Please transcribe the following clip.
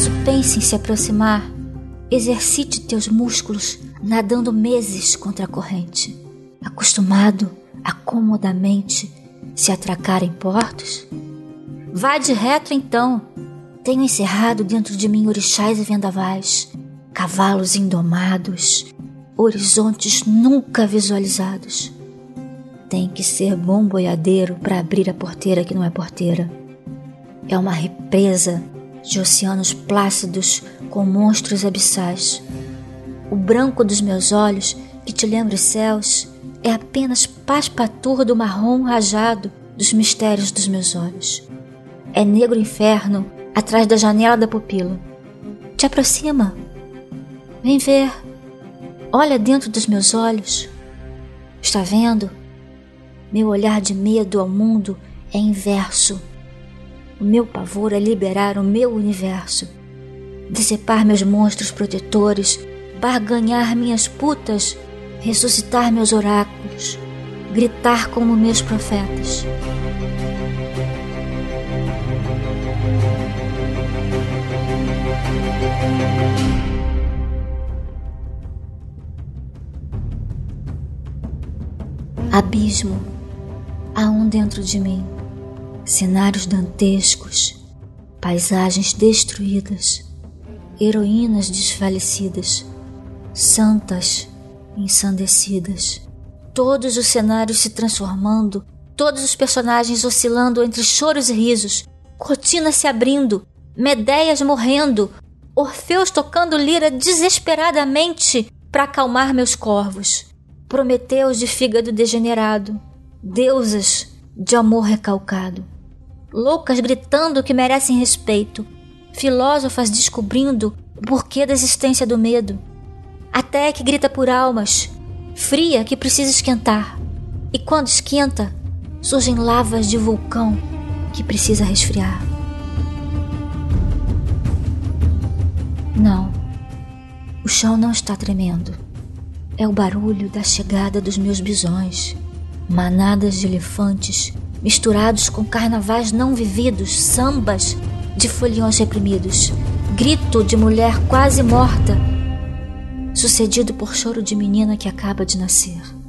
Caso pense em se aproximar, exercite teus músculos nadando meses contra a corrente, acostumado a comodamente se atracar em portos? Vá de reto então. Tenho encerrado dentro de mim orixás e vendavais, cavalos indomados, horizontes nunca visualizados. Tem que ser bom boiadeiro para abrir a porteira que não é porteira. É uma represa de oceanos plácidos com monstros abissais. O branco dos meus olhos, que te lembra os céus, é apenas paspatur do marrom rajado dos mistérios dos meus olhos. É negro inferno atrás da janela da pupila. Te aproxima. Vem ver. Olha dentro dos meus olhos. Está vendo? Meu olhar de medo ao mundo é inverso. O meu pavor é liberar o meu universo, decepar meus monstros protetores, barganhar minhas putas, ressuscitar meus oráculos, gritar como meus profetas. Abismo há um dentro de mim, cenários dantescos, paisagens destruídas, heroínas desfalecidas, santas ensandecidas, todos os cenários se transformando, todos os personagens oscilando entre choros e risos, cortinas se abrindo, Medeias morrendo, Orfeus tocando lira desesperadamente para acalmar meus corvos, Prometeus de fígado degenerado, deusas de amor recalcado, loucas gritando que merecem respeito, filósofas descobrindo o porquê da existência do medo, até que grita por almas, fria que precisa esquentar, e quando esquenta, surgem lavas de vulcão que precisa resfriar. Não, o chão não está tremendo. É o barulho da chegada dos meus bisões, manadas de elefantes misturados com carnavais não vividos, sambas de foliões reprimidos, grito de mulher quase morta, sucedido por choro de menina que acaba de nascer.